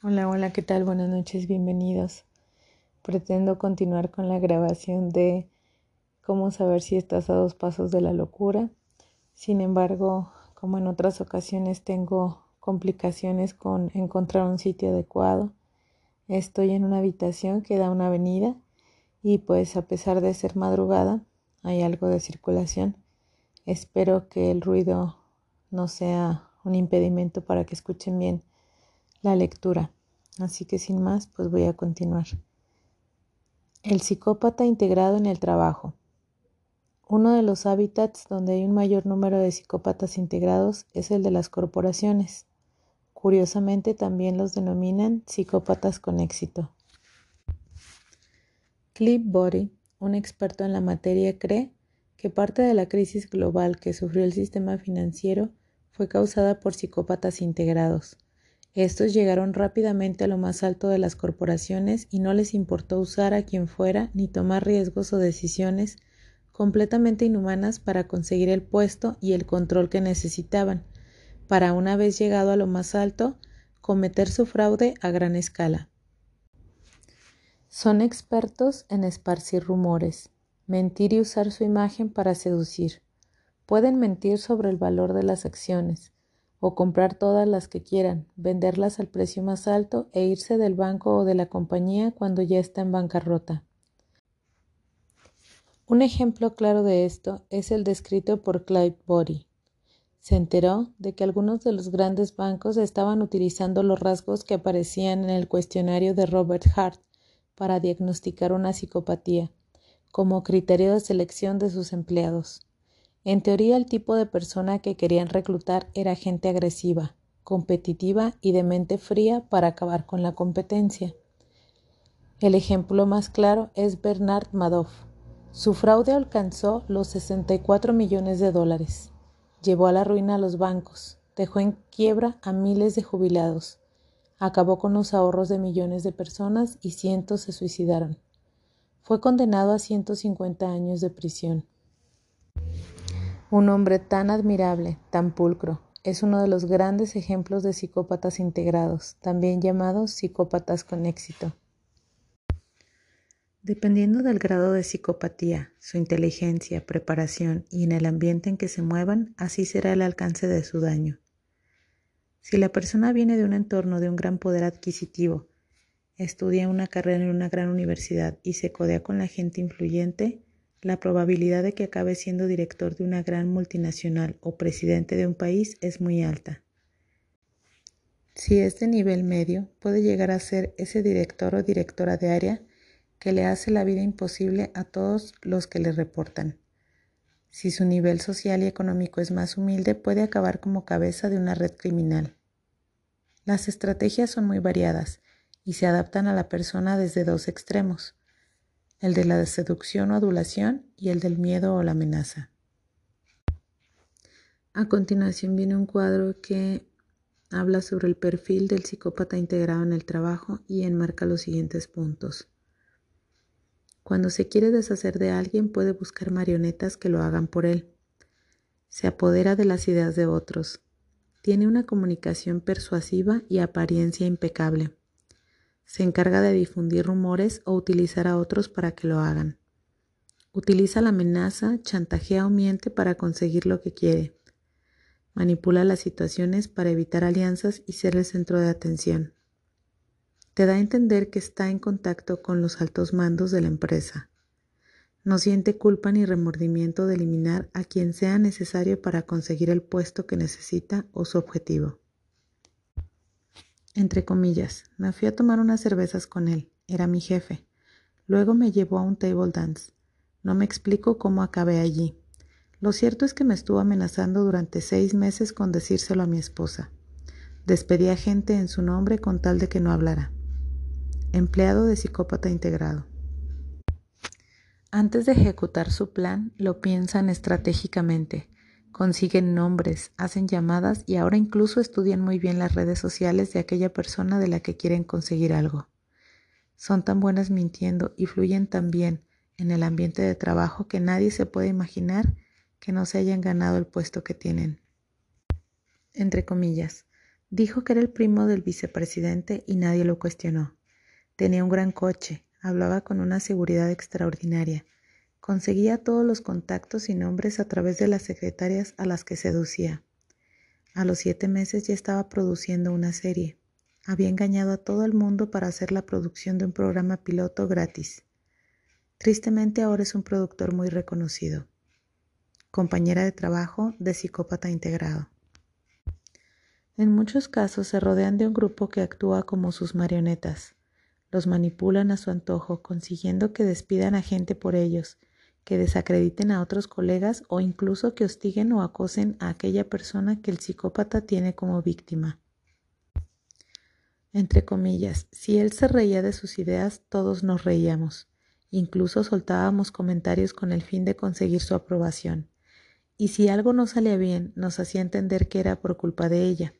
Hola, hola, ¿qué tal? Buenas noches, bienvenidos. Pretendo continuar con la grabación de cómo saber si estás a dos pasos de la locura. Sin embargo, como en otras ocasiones tengo complicaciones con encontrar un sitio adecuado. Estoy en una habitación que da una avenida y pues a pesar de ser madrugada hay algo de circulación. Espero que el ruido no sea un impedimento para que escuchen bien la lectura. Así que sin más, pues voy a continuar. El psicópata integrado en el trabajo. Uno de los hábitats donde hay un mayor número de psicópatas integrados es el de las corporaciones. Curiosamente también los denominan psicópatas con éxito. Cliff Body, un experto en la materia, cree que parte de la crisis global que sufrió el sistema financiero fue causada por psicópatas integrados estos llegaron rápidamente a lo más alto de las corporaciones y no les importó usar a quien fuera ni tomar riesgos o decisiones completamente inhumanas para conseguir el puesto y el control que necesitaban, para una vez llegado a lo más alto, cometer su fraude a gran escala. Son expertos en esparcir rumores, mentir y usar su imagen para seducir. Pueden mentir sobre el valor de las acciones, o comprar todas las que quieran, venderlas al precio más alto e irse del banco o de la compañía cuando ya está en bancarrota. Un ejemplo claro de esto es el descrito por Clive Body. Se enteró de que algunos de los grandes bancos estaban utilizando los rasgos que aparecían en el cuestionario de Robert Hart para diagnosticar una psicopatía como criterio de selección de sus empleados. En teoría, el tipo de persona que querían reclutar era gente agresiva, competitiva y de mente fría para acabar con la competencia. El ejemplo más claro es Bernard Madoff. Su fraude alcanzó los 64 millones de dólares. Llevó a la ruina a los bancos, dejó en quiebra a miles de jubilados, acabó con los ahorros de millones de personas y cientos se suicidaron. Fue condenado a 150 años de prisión. Un hombre tan admirable, tan pulcro, es uno de los grandes ejemplos de psicópatas integrados, también llamados psicópatas con éxito. Dependiendo del grado de psicopatía, su inteligencia, preparación y en el ambiente en que se muevan, así será el alcance de su daño. Si la persona viene de un entorno de un gran poder adquisitivo, estudia una carrera en una gran universidad y se codea con la gente influyente, la probabilidad de que acabe siendo director de una gran multinacional o presidente de un país es muy alta. Si es de nivel medio, puede llegar a ser ese director o directora de área que le hace la vida imposible a todos los que le reportan. Si su nivel social y económico es más humilde, puede acabar como cabeza de una red criminal. Las estrategias son muy variadas y se adaptan a la persona desde dos extremos el de la seducción o adulación y el del miedo o la amenaza. A continuación viene un cuadro que habla sobre el perfil del psicópata integrado en el trabajo y enmarca los siguientes puntos. Cuando se quiere deshacer de alguien puede buscar marionetas que lo hagan por él. Se apodera de las ideas de otros. Tiene una comunicación persuasiva y apariencia impecable. Se encarga de difundir rumores o utilizar a otros para que lo hagan. Utiliza la amenaza, chantajea o miente para conseguir lo que quiere. Manipula las situaciones para evitar alianzas y ser el centro de atención. Te da a entender que está en contacto con los altos mandos de la empresa. No siente culpa ni remordimiento de eliminar a quien sea necesario para conseguir el puesto que necesita o su objetivo entre comillas, me fui a tomar unas cervezas con él, era mi jefe. Luego me llevó a un table dance. No me explico cómo acabé allí. Lo cierto es que me estuvo amenazando durante seis meses con decírselo a mi esposa. Despedí a gente en su nombre con tal de que no hablara. Empleado de psicópata integrado. Antes de ejecutar su plan, lo piensan estratégicamente consiguen nombres, hacen llamadas y ahora incluso estudian muy bien las redes sociales de aquella persona de la que quieren conseguir algo. Son tan buenas mintiendo y fluyen tan bien en el ambiente de trabajo que nadie se puede imaginar que no se hayan ganado el puesto que tienen. Entre comillas, Dijo que era el primo del vicepresidente y nadie lo cuestionó. Tenía un gran coche, hablaba con una seguridad extraordinaria, conseguía todos los contactos y nombres a través de las secretarias a las que seducía. A los siete meses ya estaba produciendo una serie. Había engañado a todo el mundo para hacer la producción de un programa piloto gratis. Tristemente ahora es un productor muy reconocido. Compañera de trabajo de psicópata integrado. En muchos casos se rodean de un grupo que actúa como sus marionetas. Los manipulan a su antojo, consiguiendo que despidan a gente por ellos que desacrediten a otros colegas o incluso que hostiguen o acosen a aquella persona que el psicópata tiene como víctima. Entre comillas, si él se reía de sus ideas, todos nos reíamos. Incluso soltábamos comentarios con el fin de conseguir su aprobación. Y si algo no salía bien, nos hacía entender que era por culpa de ella.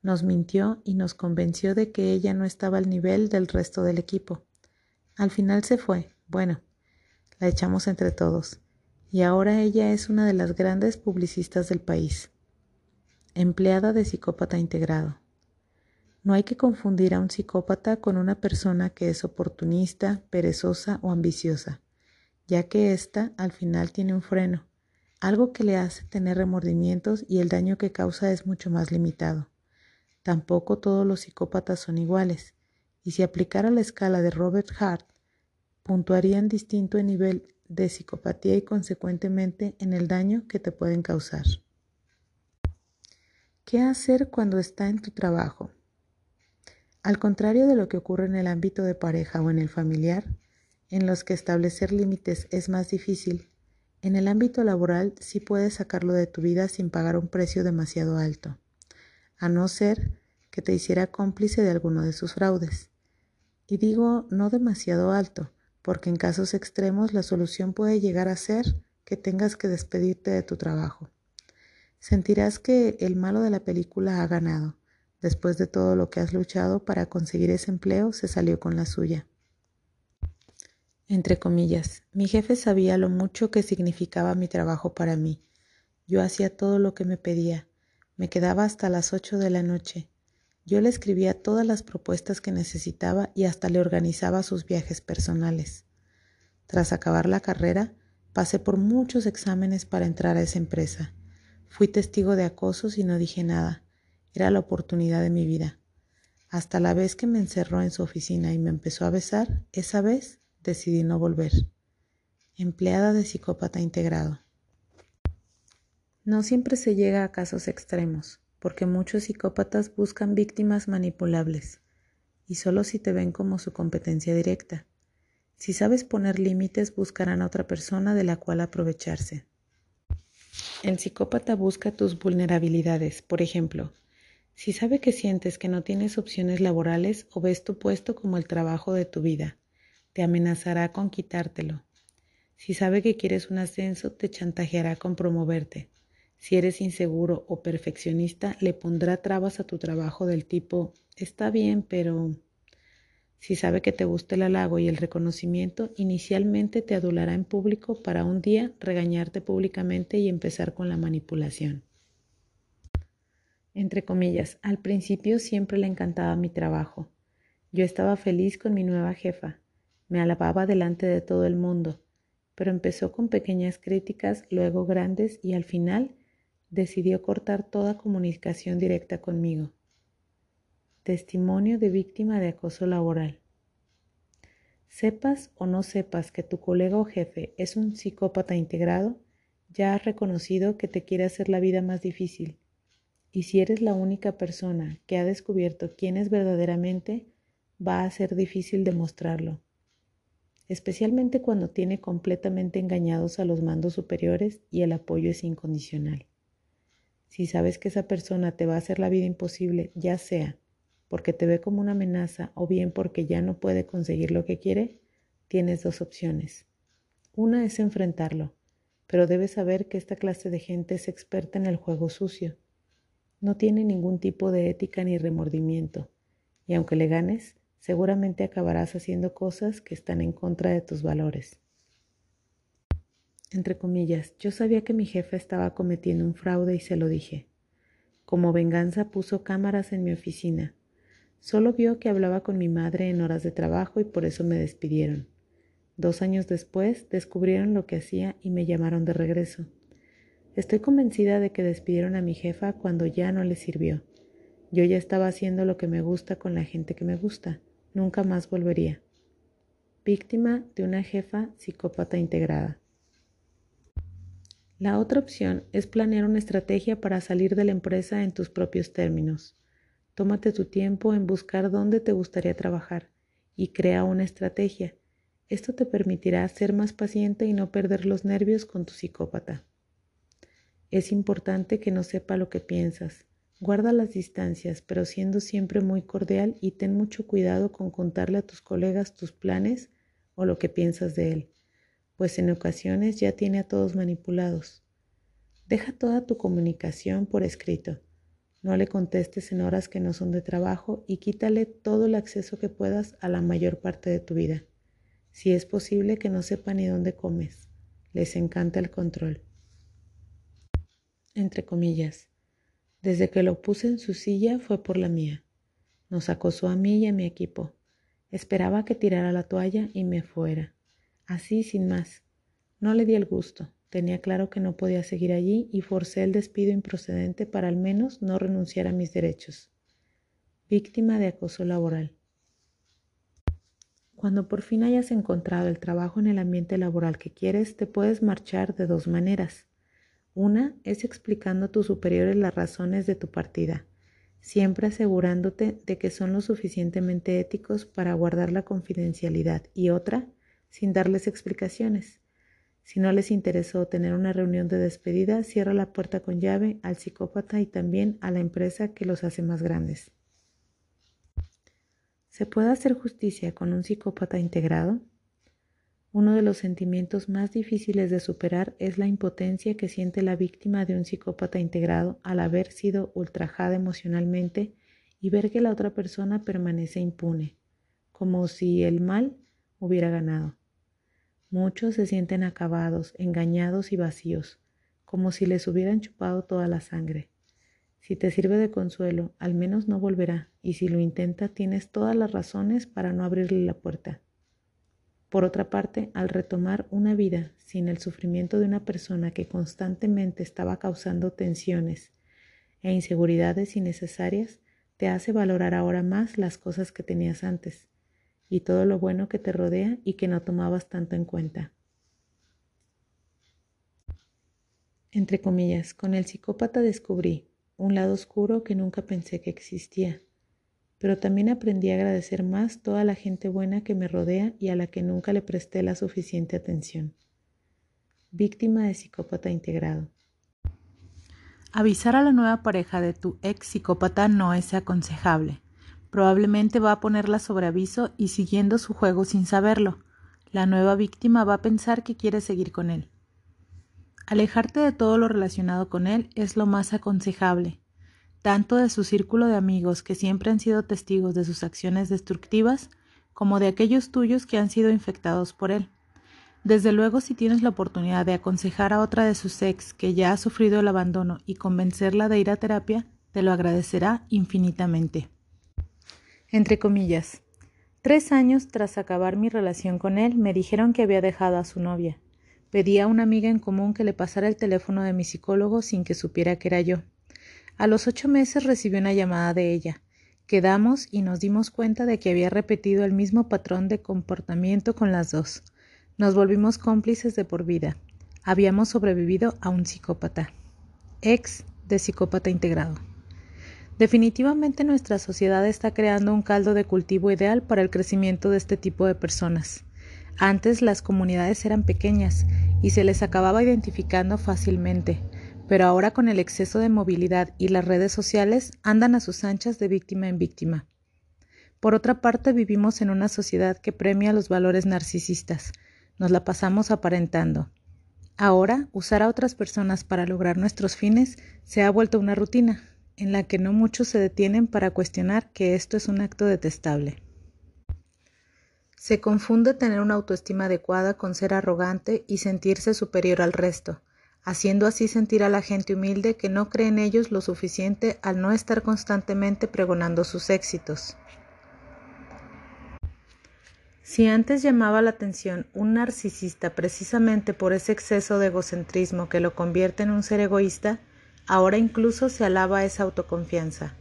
Nos mintió y nos convenció de que ella no estaba al nivel del resto del equipo. Al final se fue. Bueno, la echamos entre todos, y ahora ella es una de las grandes publicistas del país. Empleada de psicópata integrado. No hay que confundir a un psicópata con una persona que es oportunista, perezosa o ambiciosa, ya que ésta al final tiene un freno, algo que le hace tener remordimientos y el daño que causa es mucho más limitado. Tampoco todos los psicópatas son iguales, y si aplicara la escala de Robert Hart, puntuarían distinto en nivel de psicopatía y consecuentemente en el daño que te pueden causar. ¿Qué hacer cuando está en tu trabajo? Al contrario de lo que ocurre en el ámbito de pareja o en el familiar, en los que establecer límites es más difícil, en el ámbito laboral sí puedes sacarlo de tu vida sin pagar un precio demasiado alto, a no ser que te hiciera cómplice de alguno de sus fraudes. Y digo no demasiado alto, porque en casos extremos la solución puede llegar a ser que tengas que despedirte de tu trabajo. Sentirás que el malo de la película ha ganado. Después de todo lo que has luchado para conseguir ese empleo, se salió con la suya. Entre comillas, mi jefe sabía lo mucho que significaba mi trabajo para mí. Yo hacía todo lo que me pedía. Me quedaba hasta las ocho de la noche. Yo le escribía todas las propuestas que necesitaba y hasta le organizaba sus viajes personales. Tras acabar la carrera, pasé por muchos exámenes para entrar a esa empresa. Fui testigo de acosos y no dije nada. Era la oportunidad de mi vida. Hasta la vez que me encerró en su oficina y me empezó a besar, esa vez decidí no volver. Empleada de psicópata integrado. No siempre se llega a casos extremos porque muchos psicópatas buscan víctimas manipulables, y solo si te ven como su competencia directa. Si sabes poner límites, buscarán a otra persona de la cual aprovecharse. El psicópata busca tus vulnerabilidades, por ejemplo, si sabe que sientes que no tienes opciones laborales o ves tu puesto como el trabajo de tu vida, te amenazará con quitártelo. Si sabe que quieres un ascenso, te chantajeará con promoverte. Si eres inseguro o perfeccionista, le pondrá trabas a tu trabajo del tipo, está bien, pero... Si sabe que te gusta el halago y el reconocimiento, inicialmente te adulará en público para un día regañarte públicamente y empezar con la manipulación. Entre comillas, al principio siempre le encantaba mi trabajo. Yo estaba feliz con mi nueva jefa. Me alababa delante de todo el mundo, pero empezó con pequeñas críticas, luego grandes y al final decidió cortar toda comunicación directa conmigo. Testimonio de víctima de acoso laboral. Sepas o no sepas que tu colega o jefe es un psicópata integrado, ya has reconocido que te quiere hacer la vida más difícil. Y si eres la única persona que ha descubierto quién es verdaderamente, va a ser difícil demostrarlo, especialmente cuando tiene completamente engañados a los mandos superiores y el apoyo es incondicional. Si sabes que esa persona te va a hacer la vida imposible, ya sea porque te ve como una amenaza o bien porque ya no puede conseguir lo que quiere, tienes dos opciones. Una es enfrentarlo, pero debes saber que esta clase de gente es experta en el juego sucio. No tiene ningún tipo de ética ni remordimiento, y aunque le ganes, seguramente acabarás haciendo cosas que están en contra de tus valores entre comillas, yo sabía que mi jefe estaba cometiendo un fraude y se lo dije. Como venganza puso cámaras en mi oficina. Solo vio que hablaba con mi madre en horas de trabajo y por eso me despidieron. Dos años después descubrieron lo que hacía y me llamaron de regreso. Estoy convencida de que despidieron a mi jefa cuando ya no le sirvió. Yo ya estaba haciendo lo que me gusta con la gente que me gusta. Nunca más volvería. Víctima de una jefa psicópata integrada. La otra opción es planear una estrategia para salir de la empresa en tus propios términos. Tómate tu tiempo en buscar dónde te gustaría trabajar y crea una estrategia. Esto te permitirá ser más paciente y no perder los nervios con tu psicópata. Es importante que no sepa lo que piensas. Guarda las distancias, pero siendo siempre muy cordial y ten mucho cuidado con contarle a tus colegas tus planes o lo que piensas de él, pues en ocasiones ya tiene a todos manipulados. Deja toda tu comunicación por escrito. No le contestes en horas que no son de trabajo y quítale todo el acceso que puedas a la mayor parte de tu vida. Si es posible que no sepa ni dónde comes. Les encanta el control entre comillas. Desde que lo puse en su silla fue por la mía. Nos acosó a mí y a mi equipo. Esperaba que tirara la toalla y me fuera. Así sin más. No le di el gusto. Tenía claro que no podía seguir allí y forcé el despido improcedente para al menos no renunciar a mis derechos. Víctima de acoso laboral. Cuando por fin hayas encontrado el trabajo en el ambiente laboral que quieres, te puedes marchar de dos maneras. Una es explicando a tus superiores las razones de tu partida, siempre asegurándote de que son lo suficientemente éticos para guardar la confidencialidad y otra, sin darles explicaciones. Si no les interesó tener una reunión de despedida, cierra la puerta con llave al psicópata y también a la empresa que los hace más grandes. ¿Se puede hacer justicia con un psicópata integrado? Uno de los sentimientos más difíciles de superar es la impotencia que siente la víctima de un psicópata integrado al haber sido ultrajada emocionalmente y ver que la otra persona permanece impune, como si el mal hubiera ganado. Muchos se sienten acabados, engañados y vacíos, como si les hubieran chupado toda la sangre. Si te sirve de consuelo, al menos no volverá, y si lo intenta, tienes todas las razones para no abrirle la puerta. Por otra parte, al retomar una vida sin el sufrimiento de una persona que constantemente estaba causando tensiones e inseguridades innecesarias, te hace valorar ahora más las cosas que tenías antes y todo lo bueno que te rodea y que no tomabas tanto en cuenta. Entre comillas, con el psicópata descubrí un lado oscuro que nunca pensé que existía pero también aprendí a agradecer más toda la gente buena que me rodea y a la que nunca le presté la suficiente atención. Víctima de psicópata integrado. Avisar a la nueva pareja de tu ex psicópata no es aconsejable. Probablemente va a ponerla sobre aviso y siguiendo su juego sin saberlo. La nueva víctima va a pensar que quiere seguir con él. Alejarte de todo lo relacionado con él es lo más aconsejable, tanto de su círculo de amigos que siempre han sido testigos de sus acciones destructivas, como de aquellos tuyos que han sido infectados por él. Desde luego, si tienes la oportunidad de aconsejar a otra de sus ex que ya ha sufrido el abandono y convencerla de ir a terapia, te lo agradecerá infinitamente. Entre comillas, tres años tras acabar mi relación con él, me dijeron que había dejado a su novia. Pedí a una amiga en común que le pasara el teléfono de mi psicólogo sin que supiera que era yo. A los ocho meses recibí una llamada de ella. Quedamos y nos dimos cuenta de que había repetido el mismo patrón de comportamiento con las dos. Nos volvimos cómplices de por vida. Habíamos sobrevivido a un psicópata. Ex de psicópata integrado. Definitivamente nuestra sociedad está creando un caldo de cultivo ideal para el crecimiento de este tipo de personas. Antes las comunidades eran pequeñas y se les acababa identificando fácilmente pero ahora con el exceso de movilidad y las redes sociales andan a sus anchas de víctima en víctima. Por otra parte, vivimos en una sociedad que premia los valores narcisistas. Nos la pasamos aparentando. Ahora, usar a otras personas para lograr nuestros fines se ha vuelto una rutina, en la que no muchos se detienen para cuestionar que esto es un acto detestable. Se confunde tener una autoestima adecuada con ser arrogante y sentirse superior al resto, haciendo así sentir a la gente humilde que no cree en ellos lo suficiente al no estar constantemente pregonando sus éxitos. Si antes llamaba la atención un narcisista precisamente por ese exceso de egocentrismo que lo convierte en un ser egoísta, ahora incluso se alaba esa autoconfianza.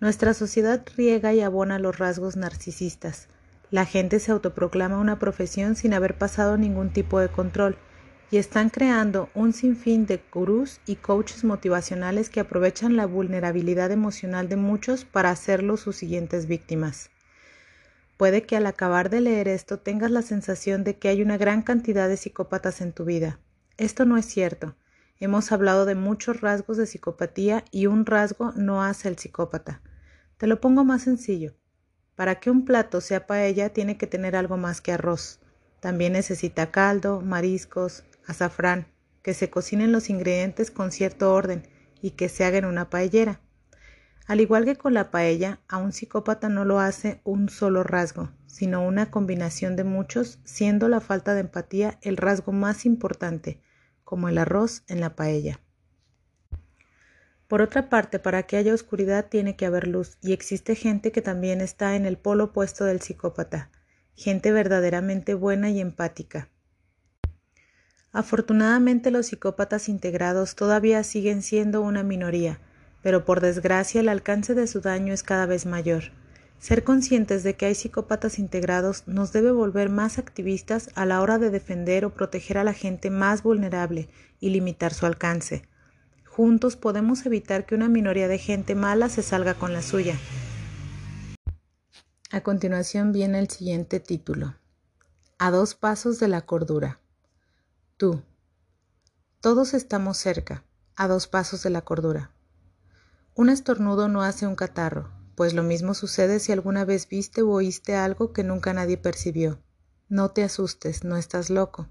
Nuestra sociedad riega y abona los rasgos narcisistas. La gente se autoproclama una profesión sin haber pasado ningún tipo de control y están creando un sinfín de gurús y coaches motivacionales que aprovechan la vulnerabilidad emocional de muchos para hacerlos sus siguientes víctimas. Puede que al acabar de leer esto tengas la sensación de que hay una gran cantidad de psicópatas en tu vida. Esto no es cierto. Hemos hablado de muchos rasgos de psicopatía y un rasgo no hace el psicópata. Te lo pongo más sencillo. Para que un plato sea paella tiene que tener algo más que arroz. También necesita caldo, mariscos, azafrán, que se cocinen los ingredientes con cierto orden y que se haga en una paellera. Al igual que con la paella, a un psicópata no lo hace un solo rasgo, sino una combinación de muchos, siendo la falta de empatía el rasgo más importante, como el arroz en la paella. Por otra parte, para que haya oscuridad tiene que haber luz, y existe gente que también está en el polo opuesto del psicópata, gente verdaderamente buena y empática. Afortunadamente los psicópatas integrados todavía siguen siendo una minoría, pero por desgracia el alcance de su daño es cada vez mayor. Ser conscientes de que hay psicópatas integrados nos debe volver más activistas a la hora de defender o proteger a la gente más vulnerable y limitar su alcance. Juntos podemos evitar que una minoría de gente mala se salga con la suya. A continuación viene el siguiente título. A dos pasos de la cordura. Tú. Todos estamos cerca, a dos pasos de la cordura. Un estornudo no hace un catarro, pues lo mismo sucede si alguna vez viste o oíste algo que nunca nadie percibió. No te asustes, no estás loco.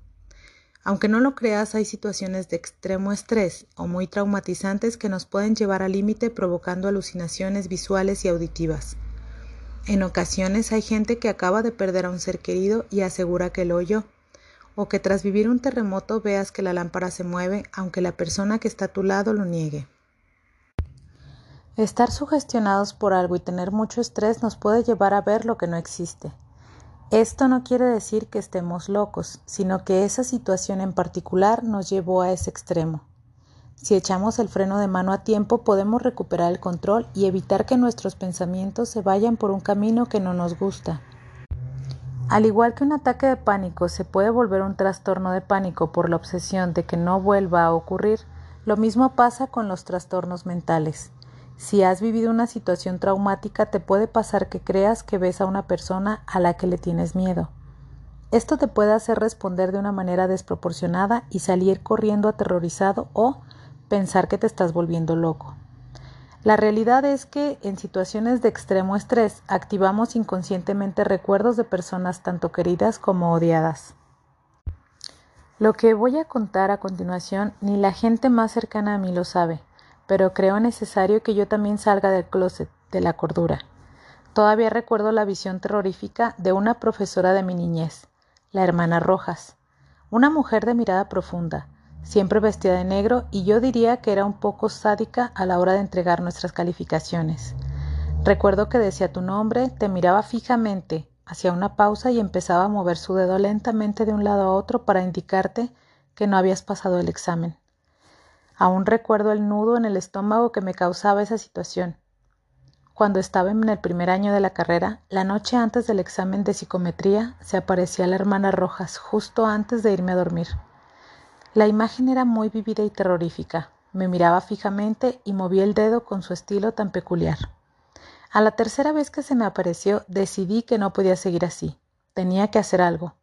Aunque no lo creas, hay situaciones de extremo estrés o muy traumatizantes que nos pueden llevar al límite provocando alucinaciones visuales y auditivas. En ocasiones hay gente que acaba de perder a un ser querido y asegura que lo oyó, o que tras vivir un terremoto veas que la lámpara se mueve aunque la persona que está a tu lado lo niegue. Estar sugestionados por algo y tener mucho estrés nos puede llevar a ver lo que no existe. Esto no quiere decir que estemos locos, sino que esa situación en particular nos llevó a ese extremo. Si echamos el freno de mano a tiempo podemos recuperar el control y evitar que nuestros pensamientos se vayan por un camino que no nos gusta. Al igual que un ataque de pánico se puede volver un trastorno de pánico por la obsesión de que no vuelva a ocurrir, lo mismo pasa con los trastornos mentales. Si has vivido una situación traumática, te puede pasar que creas que ves a una persona a la que le tienes miedo. Esto te puede hacer responder de una manera desproporcionada y salir corriendo aterrorizado o pensar que te estás volviendo loco. La realidad es que en situaciones de extremo estrés activamos inconscientemente recuerdos de personas tanto queridas como odiadas. Lo que voy a contar a continuación ni la gente más cercana a mí lo sabe pero creo necesario que yo también salga del closet, de la cordura. Todavía recuerdo la visión terrorífica de una profesora de mi niñez, la hermana Rojas, una mujer de mirada profunda, siempre vestida de negro y yo diría que era un poco sádica a la hora de entregar nuestras calificaciones. Recuerdo que decía tu nombre, te miraba fijamente, hacía una pausa y empezaba a mover su dedo lentamente de un lado a otro para indicarte que no habías pasado el examen. Aún recuerdo el nudo en el estómago que me causaba esa situación. Cuando estaba en el primer año de la carrera, la noche antes del examen de psicometría, se aparecía la hermana Rojas justo antes de irme a dormir. La imagen era muy vivida y terrorífica. Me miraba fijamente y movía el dedo con su estilo tan peculiar. A la tercera vez que se me apareció, decidí que no podía seguir así. Tenía que hacer algo.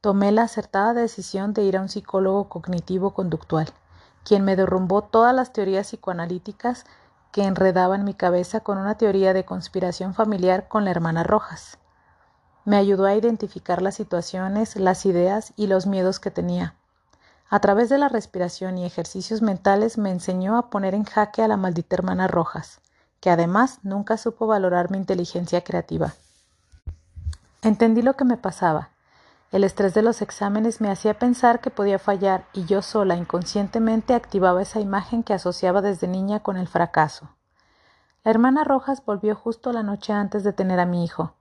Tomé la acertada decisión de ir a un psicólogo cognitivo conductual quien me derrumbó todas las teorías psicoanalíticas que enredaban mi cabeza con una teoría de conspiración familiar con la hermana Rojas. Me ayudó a identificar las situaciones, las ideas y los miedos que tenía. A través de la respiración y ejercicios mentales me enseñó a poner en jaque a la maldita hermana Rojas, que además nunca supo valorar mi inteligencia creativa. Entendí lo que me pasaba. El estrés de los exámenes me hacía pensar que podía fallar y yo sola inconscientemente activaba esa imagen que asociaba desde niña con el fracaso. La hermana Rojas volvió justo la noche antes de tener a mi hijo.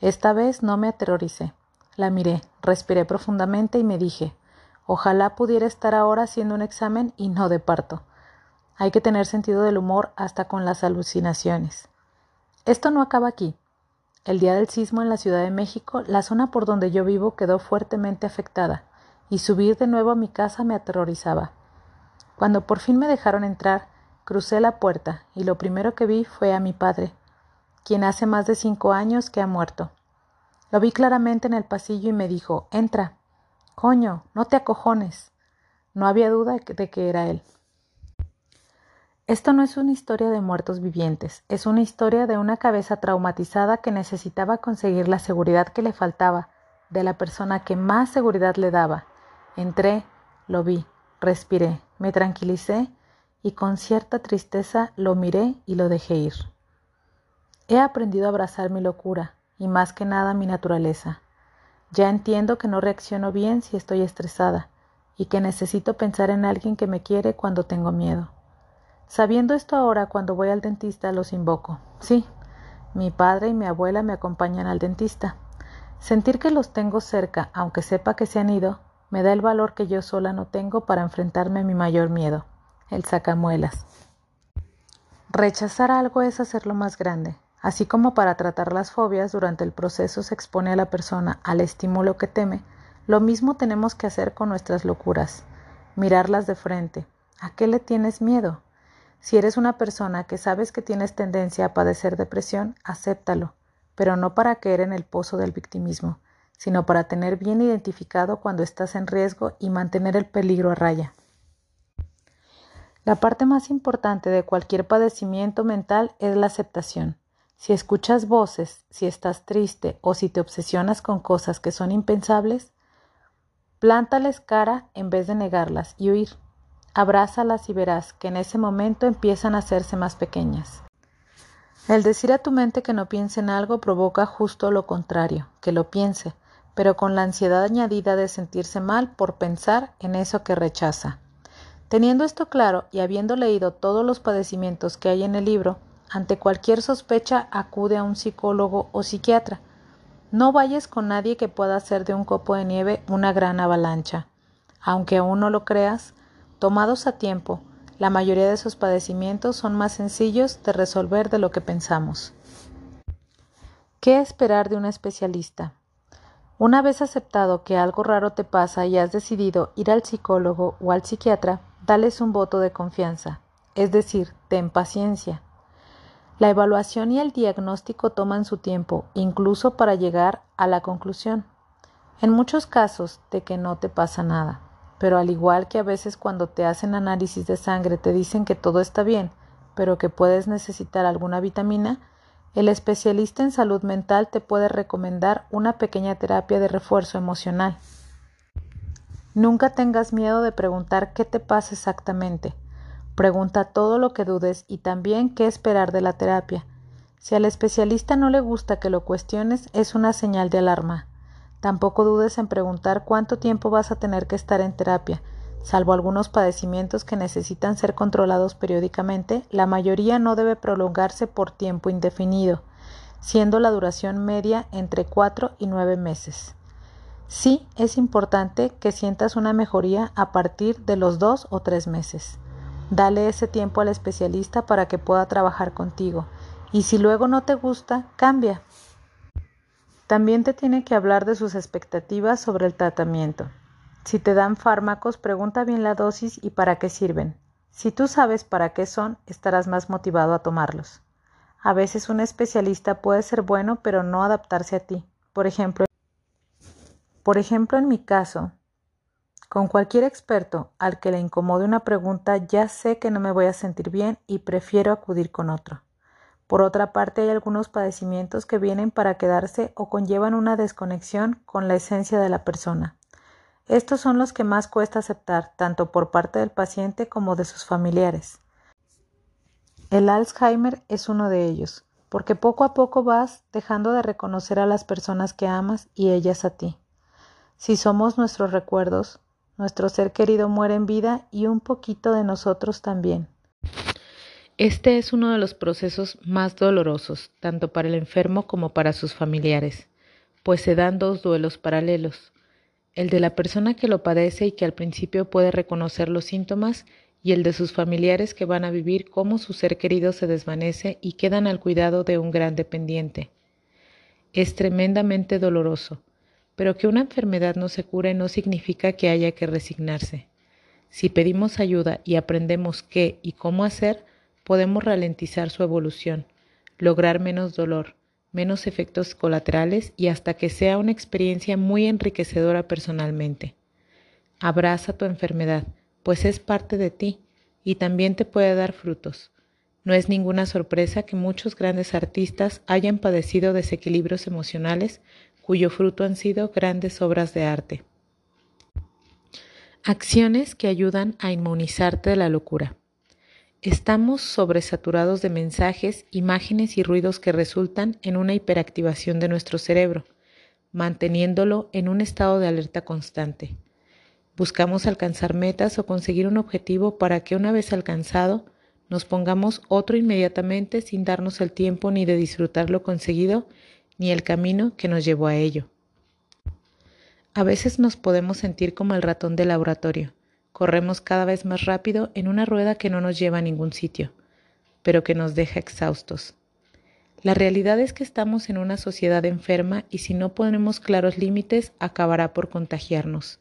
Esta vez no me aterroricé. La miré, respiré profundamente y me dije, ojalá pudiera estar ahora haciendo un examen y no de parto. Hay que tener sentido del humor hasta con las alucinaciones. Esto no acaba aquí. El día del sismo en la Ciudad de México, la zona por donde yo vivo quedó fuertemente afectada, y subir de nuevo a mi casa me aterrorizaba. Cuando por fin me dejaron entrar, crucé la puerta, y lo primero que vi fue a mi padre, quien hace más de cinco años que ha muerto. Lo vi claramente en el pasillo y me dijo Entra. Coño, no te acojones. No había duda de que era él. Esto no es una historia de muertos vivientes, es una historia de una cabeza traumatizada que necesitaba conseguir la seguridad que le faltaba de la persona que más seguridad le daba. Entré, lo vi, respiré, me tranquilicé y con cierta tristeza lo miré y lo dejé ir. He aprendido a abrazar mi locura y más que nada mi naturaleza. Ya entiendo que no reacciono bien si estoy estresada y que necesito pensar en alguien que me quiere cuando tengo miedo. Sabiendo esto ahora, cuando voy al dentista los invoco. Sí, mi padre y mi abuela me acompañan al dentista. Sentir que los tengo cerca, aunque sepa que se han ido, me da el valor que yo sola no tengo para enfrentarme a mi mayor miedo, el sacamuelas. Rechazar algo es hacerlo más grande. Así como para tratar las fobias durante el proceso se expone a la persona al estímulo que teme, lo mismo tenemos que hacer con nuestras locuras. Mirarlas de frente. ¿A qué le tienes miedo? Si eres una persona que sabes que tienes tendencia a padecer depresión, acéptalo, pero no para caer en el pozo del victimismo, sino para tener bien identificado cuando estás en riesgo y mantener el peligro a raya. La parte más importante de cualquier padecimiento mental es la aceptación. Si escuchas voces, si estás triste o si te obsesionas con cosas que son impensables, plántales cara en vez de negarlas y huir. Abrázalas y verás que en ese momento empiezan a hacerse más pequeñas. El decir a tu mente que no piense en algo provoca justo lo contrario, que lo piense, pero con la ansiedad añadida de sentirse mal por pensar en eso que rechaza. Teniendo esto claro y habiendo leído todos los padecimientos que hay en el libro, ante cualquier sospecha acude a un psicólogo o psiquiatra. No vayas con nadie que pueda hacer de un copo de nieve una gran avalancha. Aunque aún no lo creas, Tomados a tiempo, la mayoría de esos padecimientos son más sencillos de resolver de lo que pensamos. ¿Qué esperar de un especialista? Una vez aceptado que algo raro te pasa y has decidido ir al psicólogo o al psiquiatra, dales un voto de confianza, es decir, ten paciencia. La evaluación y el diagnóstico toman su tiempo, incluso para llegar a la conclusión, en muchos casos, de que no te pasa nada pero al igual que a veces cuando te hacen análisis de sangre te dicen que todo está bien, pero que puedes necesitar alguna vitamina, el especialista en salud mental te puede recomendar una pequeña terapia de refuerzo emocional. Nunca tengas miedo de preguntar qué te pasa exactamente. Pregunta todo lo que dudes y también qué esperar de la terapia. Si al especialista no le gusta que lo cuestiones, es una señal de alarma. Tampoco dudes en preguntar cuánto tiempo vas a tener que estar en terapia. Salvo algunos padecimientos que necesitan ser controlados periódicamente, la mayoría no debe prolongarse por tiempo indefinido, siendo la duración media entre 4 y 9 meses. Sí es importante que sientas una mejoría a partir de los 2 o 3 meses. Dale ese tiempo al especialista para que pueda trabajar contigo. Y si luego no te gusta, cambia. También te tiene que hablar de sus expectativas sobre el tratamiento. Si te dan fármacos, pregunta bien la dosis y para qué sirven. Si tú sabes para qué son, estarás más motivado a tomarlos. A veces un especialista puede ser bueno, pero no adaptarse a ti. Por ejemplo, por ejemplo, en mi caso, con cualquier experto al que le incomode una pregunta, ya sé que no me voy a sentir bien y prefiero acudir con otro. Por otra parte, hay algunos padecimientos que vienen para quedarse o conllevan una desconexión con la esencia de la persona. Estos son los que más cuesta aceptar, tanto por parte del paciente como de sus familiares. El Alzheimer es uno de ellos, porque poco a poco vas dejando de reconocer a las personas que amas y ellas a ti. Si somos nuestros recuerdos, nuestro ser querido muere en vida y un poquito de nosotros también. Este es uno de los procesos más dolorosos, tanto para el enfermo como para sus familiares, pues se dan dos duelos paralelos, el de la persona que lo padece y que al principio puede reconocer los síntomas y el de sus familiares que van a vivir cómo su ser querido se desvanece y quedan al cuidado de un gran dependiente. Es tremendamente doloroso, pero que una enfermedad no se cure no significa que haya que resignarse. Si pedimos ayuda y aprendemos qué y cómo hacer, podemos ralentizar su evolución, lograr menos dolor, menos efectos colaterales y hasta que sea una experiencia muy enriquecedora personalmente. Abraza tu enfermedad, pues es parte de ti y también te puede dar frutos. No es ninguna sorpresa que muchos grandes artistas hayan padecido desequilibrios emocionales cuyo fruto han sido grandes obras de arte. Acciones que ayudan a inmunizarte de la locura. Estamos sobresaturados de mensajes, imágenes y ruidos que resultan en una hiperactivación de nuestro cerebro, manteniéndolo en un estado de alerta constante. Buscamos alcanzar metas o conseguir un objetivo para que una vez alcanzado nos pongamos otro inmediatamente sin darnos el tiempo ni de disfrutar lo conseguido ni el camino que nos llevó a ello. A veces nos podemos sentir como el ratón de laboratorio Corremos cada vez más rápido en una rueda que no nos lleva a ningún sitio, pero que nos deja exhaustos. La realidad es que estamos en una sociedad enferma y si no ponemos claros límites acabará por contagiarnos.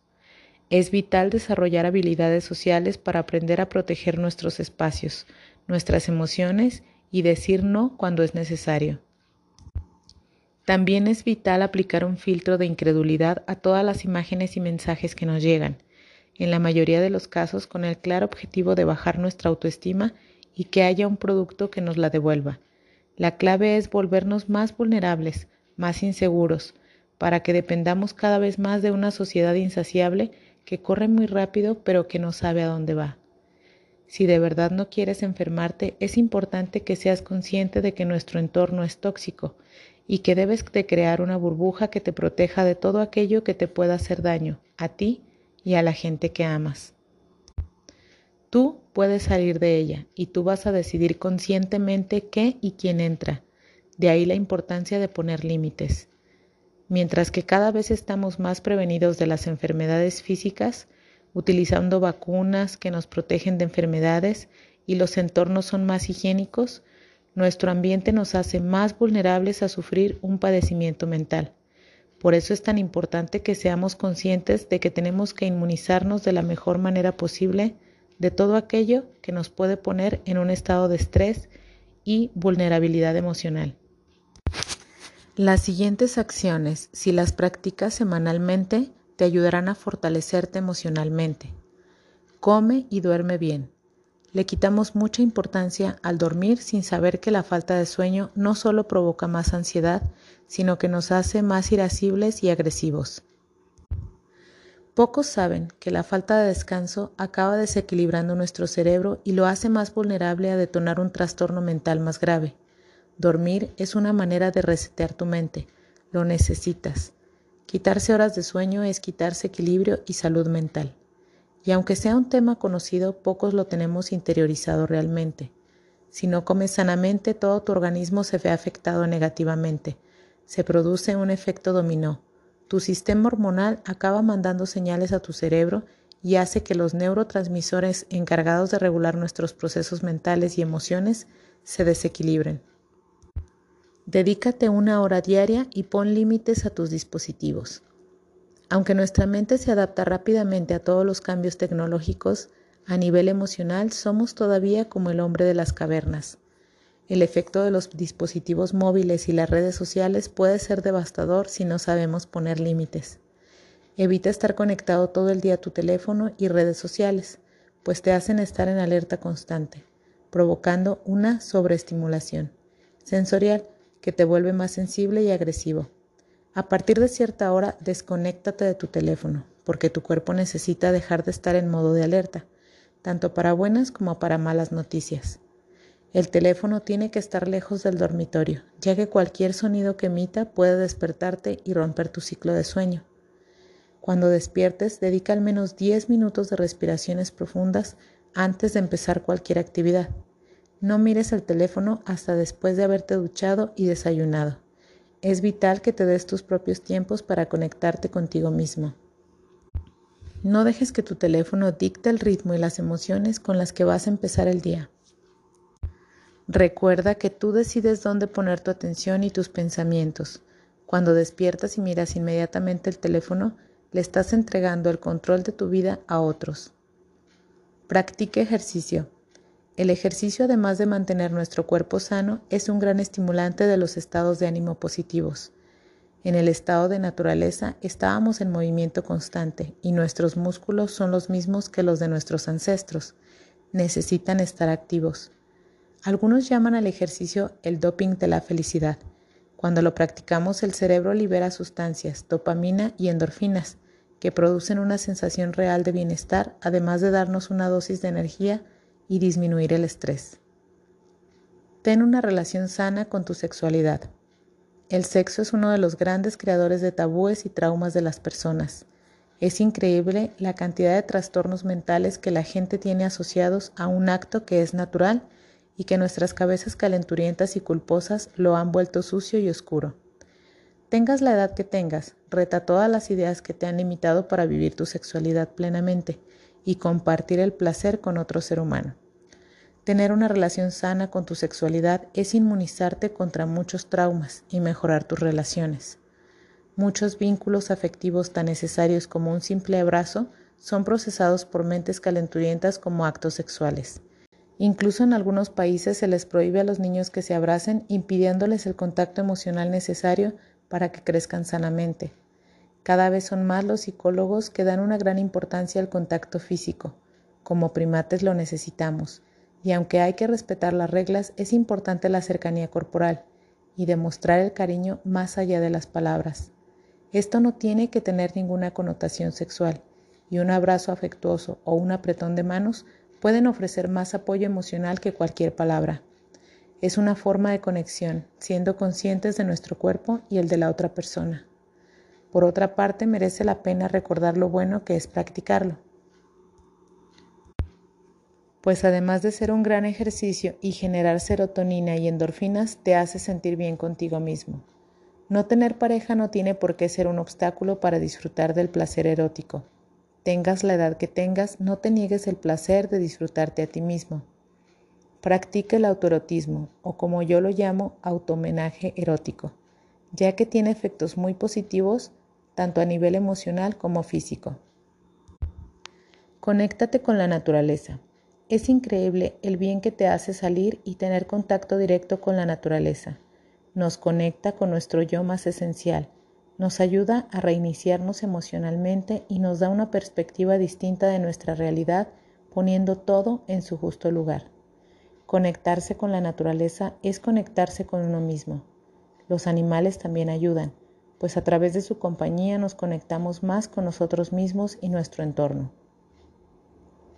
Es vital desarrollar habilidades sociales para aprender a proteger nuestros espacios, nuestras emociones y decir no cuando es necesario. También es vital aplicar un filtro de incredulidad a todas las imágenes y mensajes que nos llegan en la mayoría de los casos con el claro objetivo de bajar nuestra autoestima y que haya un producto que nos la devuelva. La clave es volvernos más vulnerables, más inseguros, para que dependamos cada vez más de una sociedad insaciable que corre muy rápido pero que no sabe a dónde va. Si de verdad no quieres enfermarte, es importante que seas consciente de que nuestro entorno es tóxico y que debes de crear una burbuja que te proteja de todo aquello que te pueda hacer daño, a ti y a la gente que amas. Tú puedes salir de ella y tú vas a decidir conscientemente qué y quién entra. De ahí la importancia de poner límites. Mientras que cada vez estamos más prevenidos de las enfermedades físicas, utilizando vacunas que nos protegen de enfermedades y los entornos son más higiénicos, nuestro ambiente nos hace más vulnerables a sufrir un padecimiento mental. Por eso es tan importante que seamos conscientes de que tenemos que inmunizarnos de la mejor manera posible de todo aquello que nos puede poner en un estado de estrés y vulnerabilidad emocional. Las siguientes acciones, si las practicas semanalmente, te ayudarán a fortalecerte emocionalmente. Come y duerme bien. Le quitamos mucha importancia al dormir sin saber que la falta de sueño no solo provoca más ansiedad, sino que nos hace más irascibles y agresivos. Pocos saben que la falta de descanso acaba desequilibrando nuestro cerebro y lo hace más vulnerable a detonar un trastorno mental más grave. Dormir es una manera de resetear tu mente. Lo necesitas. Quitarse horas de sueño es quitarse equilibrio y salud mental. Y aunque sea un tema conocido, pocos lo tenemos interiorizado realmente. Si no comes sanamente, todo tu organismo se ve afectado negativamente. Se produce un efecto dominó. Tu sistema hormonal acaba mandando señales a tu cerebro y hace que los neurotransmisores encargados de regular nuestros procesos mentales y emociones se desequilibren. Dedícate una hora diaria y pon límites a tus dispositivos. Aunque nuestra mente se adapta rápidamente a todos los cambios tecnológicos, a nivel emocional somos todavía como el hombre de las cavernas. El efecto de los dispositivos móviles y las redes sociales puede ser devastador si no sabemos poner límites. Evita estar conectado todo el día a tu teléfono y redes sociales, pues te hacen estar en alerta constante, provocando una sobreestimulación sensorial que te vuelve más sensible y agresivo. A partir de cierta hora, desconéctate de tu teléfono, porque tu cuerpo necesita dejar de estar en modo de alerta, tanto para buenas como para malas noticias. El teléfono tiene que estar lejos del dormitorio, ya que cualquier sonido que emita puede despertarte y romper tu ciclo de sueño. Cuando despiertes, dedica al menos 10 minutos de respiraciones profundas antes de empezar cualquier actividad. No mires el teléfono hasta después de haberte duchado y desayunado. Es vital que te des tus propios tiempos para conectarte contigo mismo. No dejes que tu teléfono dicte el ritmo y las emociones con las que vas a empezar el día. Recuerda que tú decides dónde poner tu atención y tus pensamientos. Cuando despiertas y miras inmediatamente el teléfono, le estás entregando el control de tu vida a otros. Practique ejercicio. El ejercicio, además de mantener nuestro cuerpo sano, es un gran estimulante de los estados de ánimo positivos. En el estado de naturaleza estábamos en movimiento constante y nuestros músculos son los mismos que los de nuestros ancestros. Necesitan estar activos. Algunos llaman al ejercicio el doping de la felicidad. Cuando lo practicamos el cerebro libera sustancias, dopamina y endorfinas, que producen una sensación real de bienestar, además de darnos una dosis de energía y disminuir el estrés. Ten una relación sana con tu sexualidad. El sexo es uno de los grandes creadores de tabúes y traumas de las personas. Es increíble la cantidad de trastornos mentales que la gente tiene asociados a un acto que es natural y que nuestras cabezas calenturientas y culposas lo han vuelto sucio y oscuro. Tengas la edad que tengas, reta todas las ideas que te han limitado para vivir tu sexualidad plenamente y compartir el placer con otro ser humano. Tener una relación sana con tu sexualidad es inmunizarte contra muchos traumas y mejorar tus relaciones. Muchos vínculos afectivos tan necesarios como un simple abrazo son procesados por mentes calenturientas como actos sexuales. Incluso en algunos países se les prohíbe a los niños que se abracen impidiéndoles el contacto emocional necesario para que crezcan sanamente. Cada vez son más los psicólogos que dan una gran importancia al contacto físico. Como primates lo necesitamos y aunque hay que respetar las reglas, es importante la cercanía corporal y demostrar el cariño más allá de las palabras. Esto no tiene que tener ninguna connotación sexual, y un abrazo afectuoso o un apretón de manos pueden ofrecer más apoyo emocional que cualquier palabra. Es una forma de conexión, siendo conscientes de nuestro cuerpo y el de la otra persona. Por otra parte, merece la pena recordar lo bueno que es practicarlo pues además de ser un gran ejercicio y generar serotonina y endorfinas, te hace sentir bien contigo mismo. No tener pareja no tiene por qué ser un obstáculo para disfrutar del placer erótico. Tengas la edad que tengas, no te niegues el placer de disfrutarte a ti mismo. Practica el autoerotismo, o como yo lo llamo, automenaje erótico, ya que tiene efectos muy positivos tanto a nivel emocional como físico. Conéctate con la naturaleza. Es increíble el bien que te hace salir y tener contacto directo con la naturaleza. Nos conecta con nuestro yo más esencial, nos ayuda a reiniciarnos emocionalmente y nos da una perspectiva distinta de nuestra realidad, poniendo todo en su justo lugar. Conectarse con la naturaleza es conectarse con uno mismo. Los animales también ayudan, pues a través de su compañía nos conectamos más con nosotros mismos y nuestro entorno.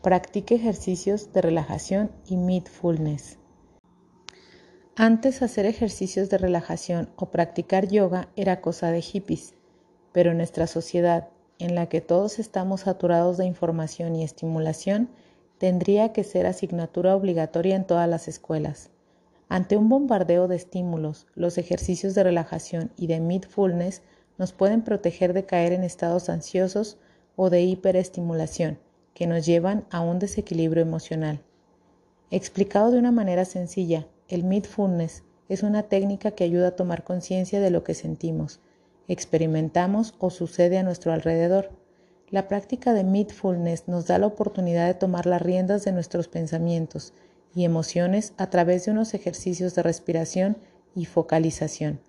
Practique ejercicios de relajación y mindfulness. Antes hacer ejercicios de relajación o practicar yoga era cosa de hippies, pero nuestra sociedad, en la que todos estamos saturados de información y estimulación, tendría que ser asignatura obligatoria en todas las escuelas. Ante un bombardeo de estímulos, los ejercicios de relajación y de mindfulness nos pueden proteger de caer en estados ansiosos o de hiperestimulación que nos llevan a un desequilibrio emocional. Explicado de una manera sencilla, el mindfulness es una técnica que ayuda a tomar conciencia de lo que sentimos, experimentamos o sucede a nuestro alrededor. La práctica de mindfulness nos da la oportunidad de tomar las riendas de nuestros pensamientos y emociones a través de unos ejercicios de respiración y focalización.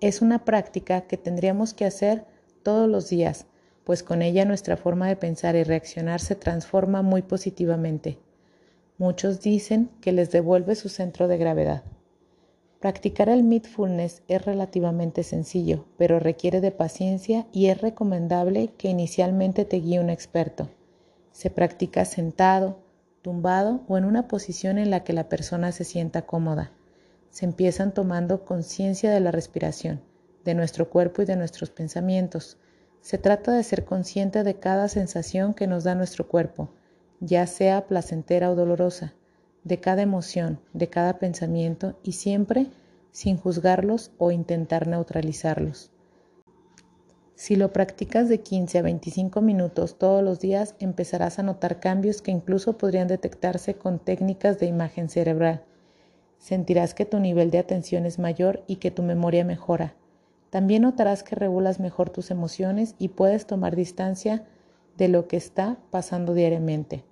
Es una práctica que tendríamos que hacer todos los días pues con ella nuestra forma de pensar y reaccionar se transforma muy positivamente. Muchos dicen que les devuelve su centro de gravedad. Practicar el mindfulness es relativamente sencillo, pero requiere de paciencia y es recomendable que inicialmente te guíe un experto. Se practica sentado, tumbado o en una posición en la que la persona se sienta cómoda. Se empiezan tomando conciencia de la respiración, de nuestro cuerpo y de nuestros pensamientos Se trata de ser consciente de cada sensación que nos da nuestro cuerpo, ya sea placentera o dolorosa, de cada emoción, de cada pensamiento y siempre sin juzgarlos o intentar neutralizarlos. Si lo practicas de 15 a 25 minutos todos los días, empezarás a notar cambios que incluso podrían detectarse con técnicas de imagen cerebral. Sentirás que tu nivel de atención es mayor y que tu memoria mejora también notarás que regulas mejor tus emociones y puedes tomar distancia de lo que está pasando diariamente.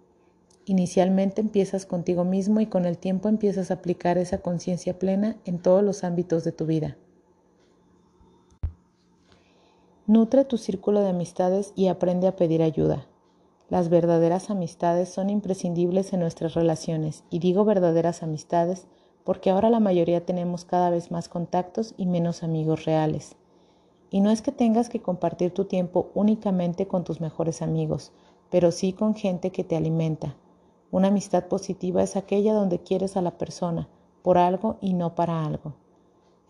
Inicialmente empiezas contigo mismo y con el tiempo empiezas a aplicar esa conciencia plena en todos los ámbitos de tu vida. Nutre tu círculo de amistades y aprende a pedir ayuda. Las verdaderas amistades son imprescindibles en nuestras relaciones y digo verdaderas amistades porque ahora la mayoría tenemos cada vez más contactos y menos amigos reales. Y no es que tengas que compartir tu tiempo únicamente con tus mejores amigos, pero sí con gente que te alimenta. Una amistad positiva es aquella donde quieres a la persona, por algo y no para algo.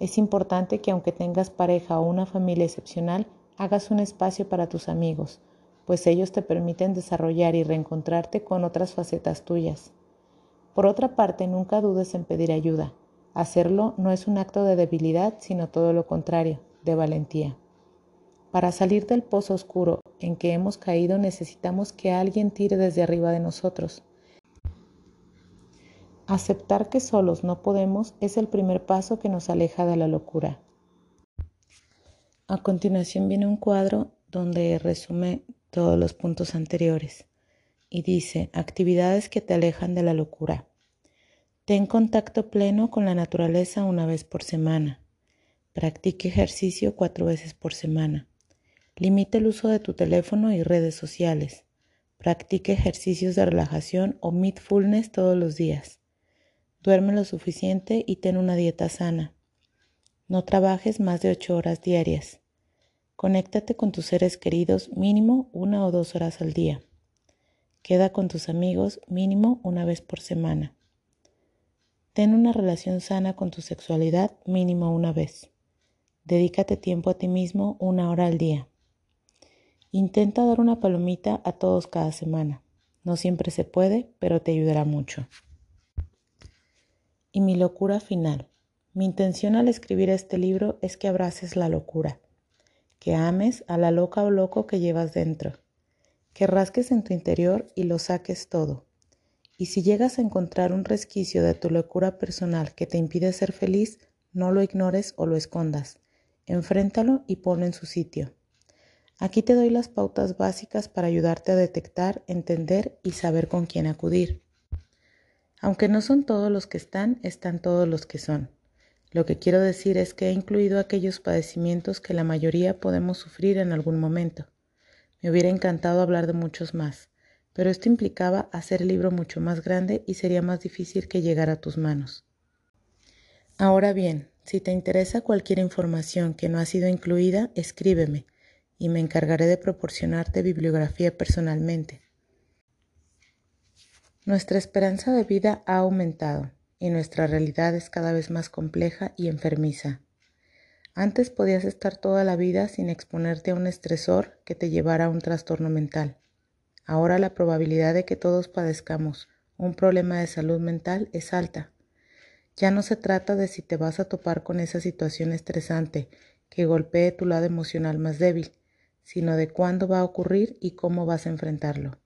Es importante que aunque tengas pareja o una familia excepcional, hagas un espacio para tus amigos, pues ellos te permiten desarrollar y reencontrarte con otras facetas tuyas. Por otra parte, nunca dudes en pedir ayuda. Hacerlo no es un acto de debilidad, sino todo lo contrario, de valentía. Para salir del pozo oscuro en que hemos caído necesitamos que alguien tire desde arriba de nosotros. Aceptar que solos no podemos es el primer paso que nos aleja de la locura. A continuación viene un cuadro donde resume todos los puntos anteriores y dice actividades que te alejan de la locura. Ten contacto pleno con la naturaleza una vez por semana. Practique ejercicio cuatro veces por semana. Limite el uso de tu teléfono y redes sociales. Practique ejercicios de relajación o mindfulness todos los días. Duerme lo suficiente y ten una dieta sana. No trabajes más de ocho horas diarias. Conéctate con tus seres queridos mínimo una o dos horas al día. Queda con tus amigos mínimo una vez por semana. Ten una relación sana con tu sexualidad mínimo una vez. Dedícate tiempo a ti mismo una hora al día. Intenta dar una palomita a todos cada semana. No siempre se puede, pero te ayudará mucho. Y mi locura final. Mi intención al escribir este libro es que abraces la locura, que ames a la loca o loco que llevas dentro que rasques en tu interior y lo saques todo. Y si llegas a encontrar un resquicio de tu locura personal que te impide ser feliz, no lo ignores o lo escondas. Enfréntalo y ponlo en su sitio. Aquí te doy las pautas básicas para ayudarte a detectar, entender y saber con quién acudir. Aunque no son todos los que están, están todos los que son. Lo que quiero decir es que he incluido aquellos padecimientos que la mayoría podemos sufrir en algún momento. Me hubiera encantado hablar de muchos más, pero esto implicaba hacer el libro mucho más grande y sería más difícil que llegara a tus manos. Ahora bien, si te interesa cualquier información que no ha sido incluida, escríbeme y me encargaré de proporcionarte bibliografía personalmente. Nuestra esperanza de vida ha aumentado y nuestra realidad es cada vez más compleja y enfermiza. Antes podías estar toda la vida sin exponerte a un estresor que te llevara a un trastorno mental. Ahora la probabilidad de que todos padezcamos un problema de salud mental es alta. Ya no se trata de si te vas a topar con esa situación estresante que golpee tu lado emocional más débil, sino de cuándo va a ocurrir y cómo vas a enfrentarlo.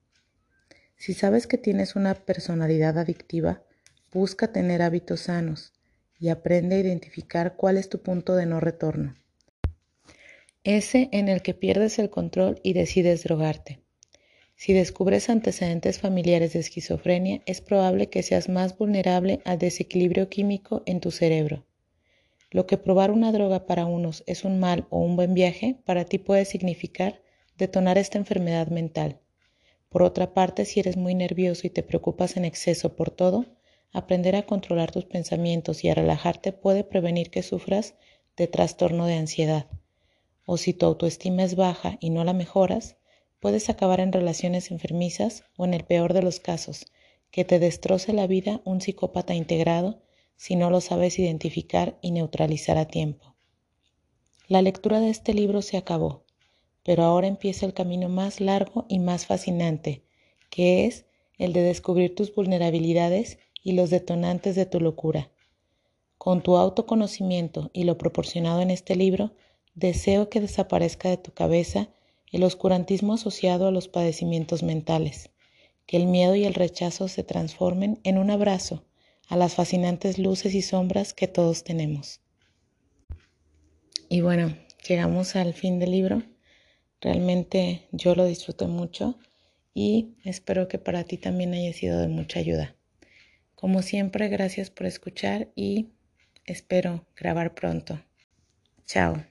Si sabes que tienes una personalidad adictiva, busca tener hábitos sanos y aprende a identificar cuál es tu punto de no retorno. Ese en el que pierdes el control y decides drogarte. Si descubres antecedentes familiares de esquizofrenia, es probable que seas más vulnerable al desequilibrio químico en tu cerebro. Lo que probar una droga para unos es un mal o un buen viaje, para ti puede significar detonar esta enfermedad mental. Por otra parte, si eres muy nervioso y te preocupas en exceso por todo, Aprender a controlar tus pensamientos y a relajarte puede prevenir que sufras de trastorno de ansiedad. O si tu autoestima es baja y no la mejoras, puedes acabar en relaciones enfermizas o en el peor de los casos, que te destroce la vida un psicópata integrado si no lo sabes identificar y neutralizar a tiempo. La lectura de este libro se acabó, pero ahora empieza el camino más largo y más fascinante, que es el de descubrir tus vulnerabilidades y los detonantes de tu locura. Con tu autoconocimiento y lo proporcionado en este libro, deseo que desaparezca de tu cabeza el oscurantismo asociado a los padecimientos mentales, que el miedo y el rechazo se transformen en un abrazo a las fascinantes luces y sombras que todos tenemos. Y bueno, llegamos al fin del libro. Realmente yo lo disfruté mucho y espero que para ti también haya sido de mucha ayuda. Como siempre, gracias por escuchar y espero grabar pronto. Chao.